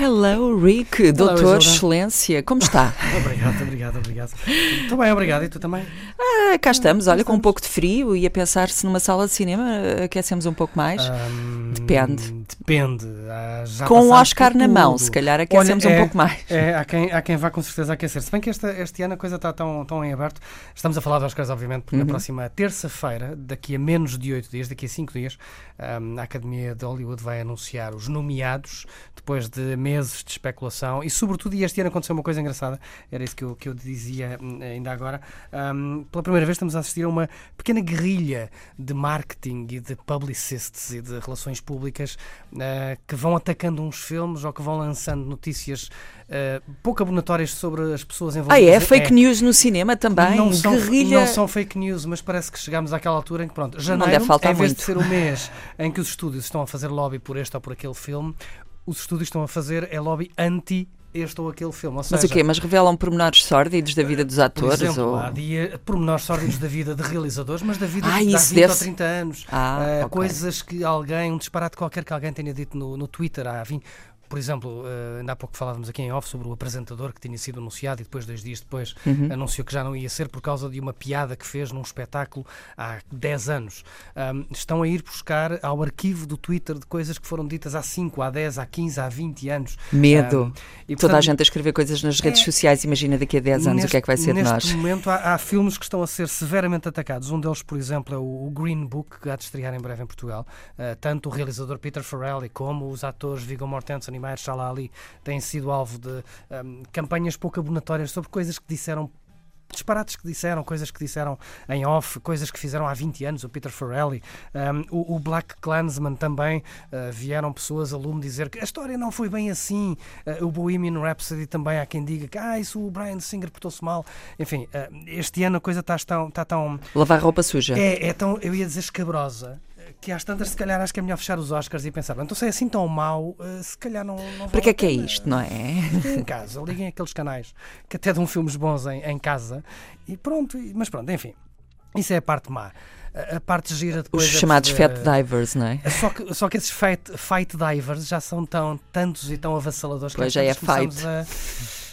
Hello, Rick, doutor Isolda. Excelência, como está? Obrigado, obrigado, obrigado. Estou bem, obrigado. E tu também? Ah, cá estamos, olha, com um pouco de frio e a pensar se numa sala de cinema aquecemos um pouco mais. Ahm, Depende. Depende. Ah, com o Oscar na mão, se calhar aquecemos Olha, um é- pouco mais. É, há quem, há quem vá com certeza aquecer. Se bem que esta, este ano a coisa está tão, tão em aberto. Estamos a falar de Oscars, obviamente, porque Uhum. na próxima terça-feira, daqui a menos de oito dias, daqui a cinco dias, ahm, a Academia de Hollywood vai anunciar os nomeados, depois de meses de especulação. E, sobretudo, e este ano aconteceu uma coisa engraçada, era isso que eu, que eu dizia hum, ainda agora. ahm, pela primeira vez estamos a assistir a uma pequena guerrilha de marketing e de publicists e de relações públicas ah, que vão atacando uns filmes ou que vão lançando notícias ah, pouco abonatórias sobre as pessoas Ah, envolvidas. é? Fake news no cinema também? Não são, Guerrilha. não são fake news, mas parece que chegamos àquela altura em que, pronto, janeiro, em vez muito. de ser o mês em que os estúdios estão a fazer lobby por este ou por aquele filme, os estúdios estão a fazer é lobby anti este ou aquele filme. Ou Mas seja, o quê? Mas revelam pormenores sórdidos da vida dos Por atores? exemplo, ou... há dia pormenores sórdidos da vida de realizadores, mas da vida Ah, de há isso 20 deve ou ser- 30 anos. Ah, Uh, ok. Coisas que alguém, um disparate qualquer que alguém tenha dito no, no Twitter há 20. Por exemplo, uh, ainda há pouco falávamos aqui em off sobre o apresentador que tinha sido anunciado e depois, dois dias depois, Uhum. anunciou que já não ia ser por causa de uma piada que fez num espetáculo há 10 anos. Um, estão a ir buscar ao arquivo do Twitter de coisas que foram ditas há 5, há 10, há 15, há 20 anos. Medo. Um, e, Toda a portanto, gente a escrever coisas nas redes é- sociais, imagina daqui a 10 anos o que é que vai ser de neste nós. momento há, há filmes que estão a ser severamente atacados. Um deles, por exemplo, é o, o Green Book, que há de estrear em breve em Portugal. Uh, tanto o realizador Peter Farrelly como os atores Viggo Mortensen e Mahershala Ali têm sido alvo de um, campanhas pouco abonatórias sobre coisas que disseram disparates que disseram, coisas que disseram em off, coisas que fizeram há 20 anos, o Peter Farrelly, um, o, o Black Klansman também, uh, vieram pessoas a lume dizer que a história não foi bem assim, Uh, o Bohemian Rhapsody também há quem diga que ah, isso o Brian Singer portou-se mal, enfim, uh, este ano a coisa está tão, está tão Lavar roupa suja. é, é tão, eu ia dizer escabrosa, que às tantas se calhar acho que é melhor fechar os Oscars e pensar, "Bem, então se é assim tão mau, uh, se calhar não, não Para que é que é pena." isto, não é? em casa, liguem aqueles canais que até dão filmes bons em, em casa e pronto, mas pronto, enfim, isso é a parte má. A, parte gira Os depois é chamados fat divers, não é? Só que, só que esses fight, fight divers já são tão tantos e tão avassaladores que Pois, às já é começamos a-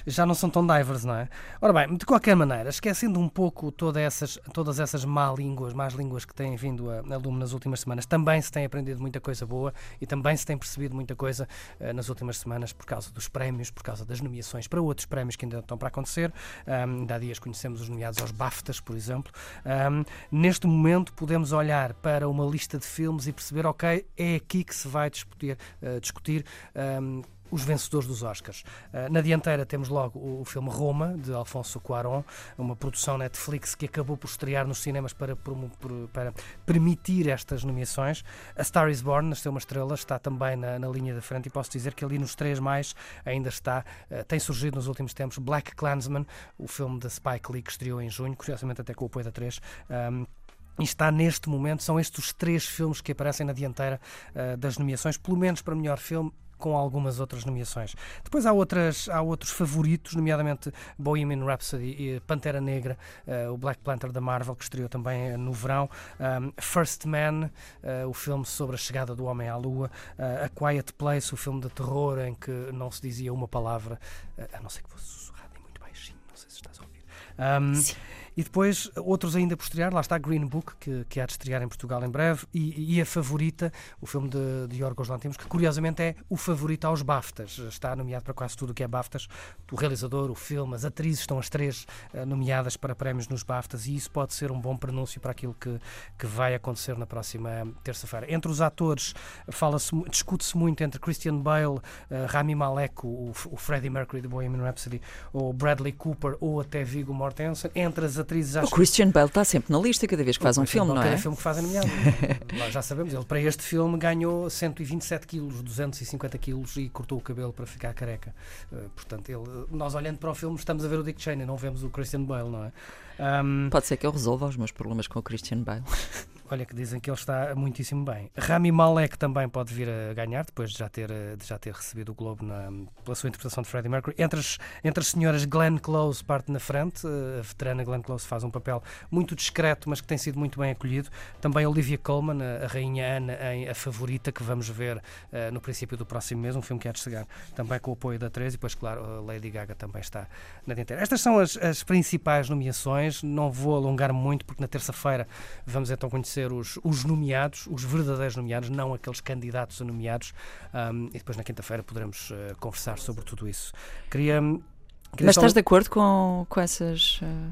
já não são tão divers, não é? Ora bem, de qualquer maneira, esquecendo um pouco toda essas, todas essas má línguas, más línguas que têm vindo a, a lume nas últimas semanas, também se tem aprendido muita coisa boa e também se tem percebido muita coisa eh, nas últimas semanas por causa dos prémios, por causa das nomeações para outros prémios que ainda estão para acontecer. Ahm, ainda há dias conhecemos os nomeados aos BAFTAs, por exemplo. Ahm, neste momento podemos olhar para uma lista de filmes e perceber, ok, é aqui que se vai discutir, eh, discutir ahm, os vencedores dos Oscars. Uh, na dianteira temos logo o, filme Roma, de Alfonso Cuarón, uma produção Netflix que acabou por estrear nos cinemas para, para permitir estas nomeações. A Star is Born, nasceu uma estrela, está também na, na linha da frente e posso dizer que ali nos três mais ainda está, uh, tem surgido nos últimos tempos Black Klansman, o filme da Spike Lee que estreou em junho, curiosamente até com o apoio da 3. Um, e está neste momento, são estes os três filmes que aparecem na dianteira uh, das nomeações, pelo menos para melhor filme com algumas outras nomeações. Depois há, outras, há outros favoritos, nomeadamente Bohemian Rhapsody e Pantera Negra, uh, o Black Panther da Marvel, que estreou também uh, no verão, um, First Man, uh, o filme sobre a chegada do homem à lua, uh, A Quiet Place, o filme de terror em que não se dizia uma palavra, a não ser que fosse sussurrado e muito baixinho, não sei se estás a ouvir. Um, e depois outros ainda posterior, lá está Green Book, que, que há de estrear em Portugal em breve, e, e a favorita, o filme de, de Yorgos Lanthimos, que curiosamente é o favorito aos BAFTAs. Está nomeado para quase tudo o que é BAFTAs. O realizador, o filme, as atrizes estão as três eh, nomeadas para prémios nos BAFTAs, e isso pode ser um bom prenúncio para aquilo que, que vai acontecer na próxima terça-feira. Entre os atores, fala-se, discute-se muito entre Christian Bale, eh, Rami Malek, o, o Freddie Mercury de Bohemian Rhapsody, ou Bradley Cooper, ou até Viggo Mortensen. Entre as atrizes, O acho Christian Bale está sempre na lista cada vez que faz um filme, não é? Cada filme que faz é nomeado. Nós já sabemos, ele para este filme ganhou 127 quilos, 250 quilos e cortou o cabelo para ficar careca. Eh, portanto, ele, nós olhando para o filme estamos a ver o Dick Cheney, não vemos o Christian Bale, não é? Ahm, Pode ser que eu resolva os meus problemas com o Christian Bale. Olha que dizem que ele está muitíssimo bem. Rami Malek também pode vir a ganhar, depois de já ter, eh, de já ter recebido o Globo na, pela sua interpretação de Freddie Mercury. Entre as, entre as senhoras, Glenn Close parte na frente. eh, A veterana Glenn Close faz um papel muito discreto, mas que tem sido muito bem acolhido. Também Olivia Colman, a, rainha Ana em A Favorita, que vamos ver eh, no princípio do próximo mês, um filme que há de chegar também com o apoio da 13 e depois, claro, Lady Gaga também está na dianteira. Estas são as, as principais nomeações. Não vou alongar muito, porque na terça-feira vamos então conhecer os, os nomeados, os verdadeiros nomeados, não aqueles candidatos a nomeados. Ahm, e depois na quinta-feira poderemos eh, conversar sobre tudo isso. Queria. queria Mas só- estás de acordo com, com essas. eh,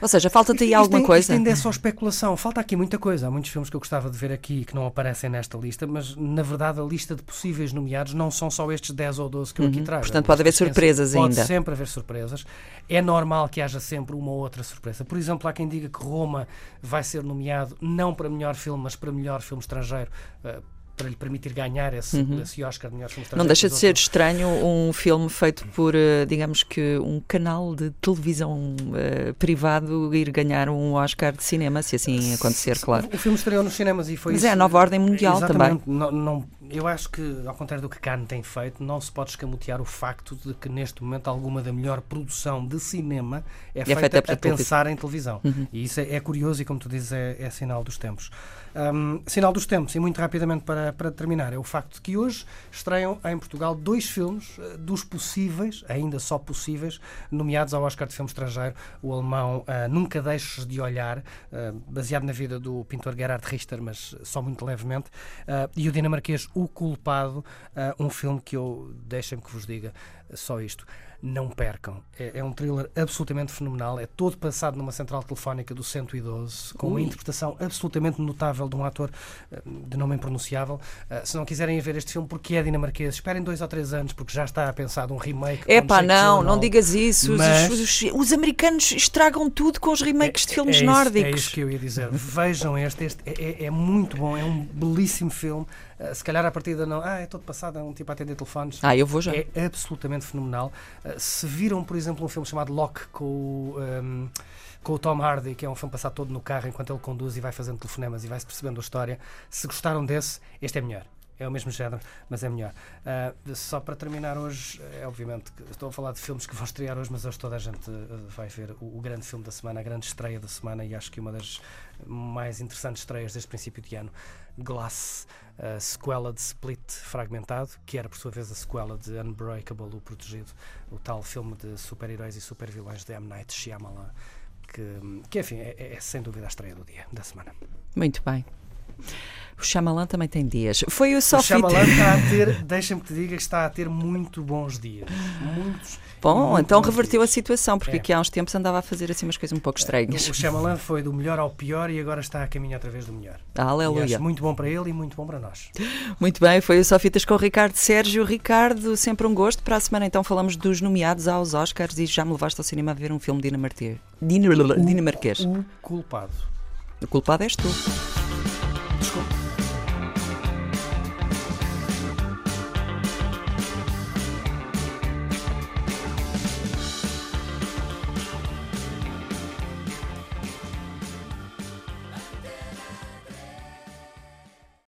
Ou seja, falta-te aí Isto- alguma isto, coisa? Isto ainda é só especulação. Falta aqui muita coisa. Há muitos filmes que eu gostava de ver aqui que não aparecem nesta lista, mas na verdade a lista de possíveis nomeados não são só estes 10 ou 12 que eu aqui trago. Uhum. Portanto, pode haver surpresas pode ainda. sempre haver surpresas. É normal que haja sempre uma ou outra surpresa. Por exemplo, há quem diga que Roma vai ser nomeado não para melhor filme, mas para melhor filme estrangeiro. eh, para lhe permitir ganhar esse, esse Oscar de melhor filme. Uhum. Não deixa de ser outros- estranho um filme feito por, eh, digamos que, um canal de televisão eh, privado ir ganhar um Oscar de cinema, se assim acontecer, claro. O filme estreou nos cinemas e foi Mas isso. é a nova ordem mundial Exatamente. Não, não- eu acho que, ao contrário do que Cannes tem feito, não se pode escamotear o facto de que neste momento alguma da melhor produção de cinema é, feita, feita a pensar em televisão. E isso é, é curioso e, como tu dizes, é, é sinal dos tempos. Hum, sinal dos tempos, e muito rapidamente para, para terminar, é o facto de que hoje estreiam em Portugal dois filmes eh, dos possíveis, ainda só possíveis, nomeados ao Oscar de Filme Estrangeiro. O alemão ah, Nunca Deixes de Olhar, ah, baseado na vida do pintor Gerhard Richter, mas só muito levemente, ah, e o dinamarquês O Culpado, ah, um filme que eu, deixem-me que vos diga só isto. Não percam. É, é um thriller absolutamente fenomenal. É todo passado numa central telefónica do 112, com uma interpretação absolutamente notável de um ator eh, de nome impronunciável. Eh, se não quiserem ver este filme porque é dinamarquês, esperem dois ou três anos, porque já está pensado um remake. Epá, Jake não, não digas isso. Os- Mas- Os, os- os americanos estragam tudo com os remakes de filmes é isso- nórdicos. É isso que eu ia dizer. Vejam este, este é, é- é muito bom, é um belíssimo filme. Uh, se calhar a partida não. Ah, é todo passado, é um tipo a atender telefones. Ah, eu vou já. É absolutamente fenomenal. Uh, se viram, por exemplo, um filme chamado Lock com o. um, com o Tom Hardy, que é um filme passado todo no carro enquanto ele conduz e vai fazendo telefonemas e vai-se percebendo a história. Se gostaram desse, este é melhor. É o mesmo género, mas é melhor. Uh, só para terminar hoje, é obviamente que estou a falar de filmes que vão estrear hoje, mas hoje toda a gente uh, vai ver o, o grande filme da semana, a grande estreia da semana, e acho que uma das mais interessantes estreias desde o princípio de ano. Glass, a sequela de Split fragmentado, que era por sua vez a sequela de Unbreakable, o protegido, o tal filme de super-heróis e super-vilões de M. Night Shyamalan, que, que enfim, é, é sem dúvida a estreia do dia, da semana. Muito bem. O Shyamalan também tem dias. Foi o O Sophie. Shyamalan está a ter, deixa-me que te diga, está a ter muito bons dias. Muitos. Bom, muito então reverteu a dias. situação, porque É. aqui há uns tempos andava a fazer assim umas coisas um pouco estranhas. O Shyamalan foi do melhor ao pior e agora está a caminhar outra vez do melhor. Aleluia. muito bom para ele e muito bom para nós. Muito bem, foi o Sofitas com o Ricardo Sérgio. Ricardo, sempre um gosto. Para a semana então falamos dos nomeados aos Oscars e já me levaste ao cinema a ver um filme dinamarquês. Dinamarquês. O culpado. O culpado és tu. Desculpa.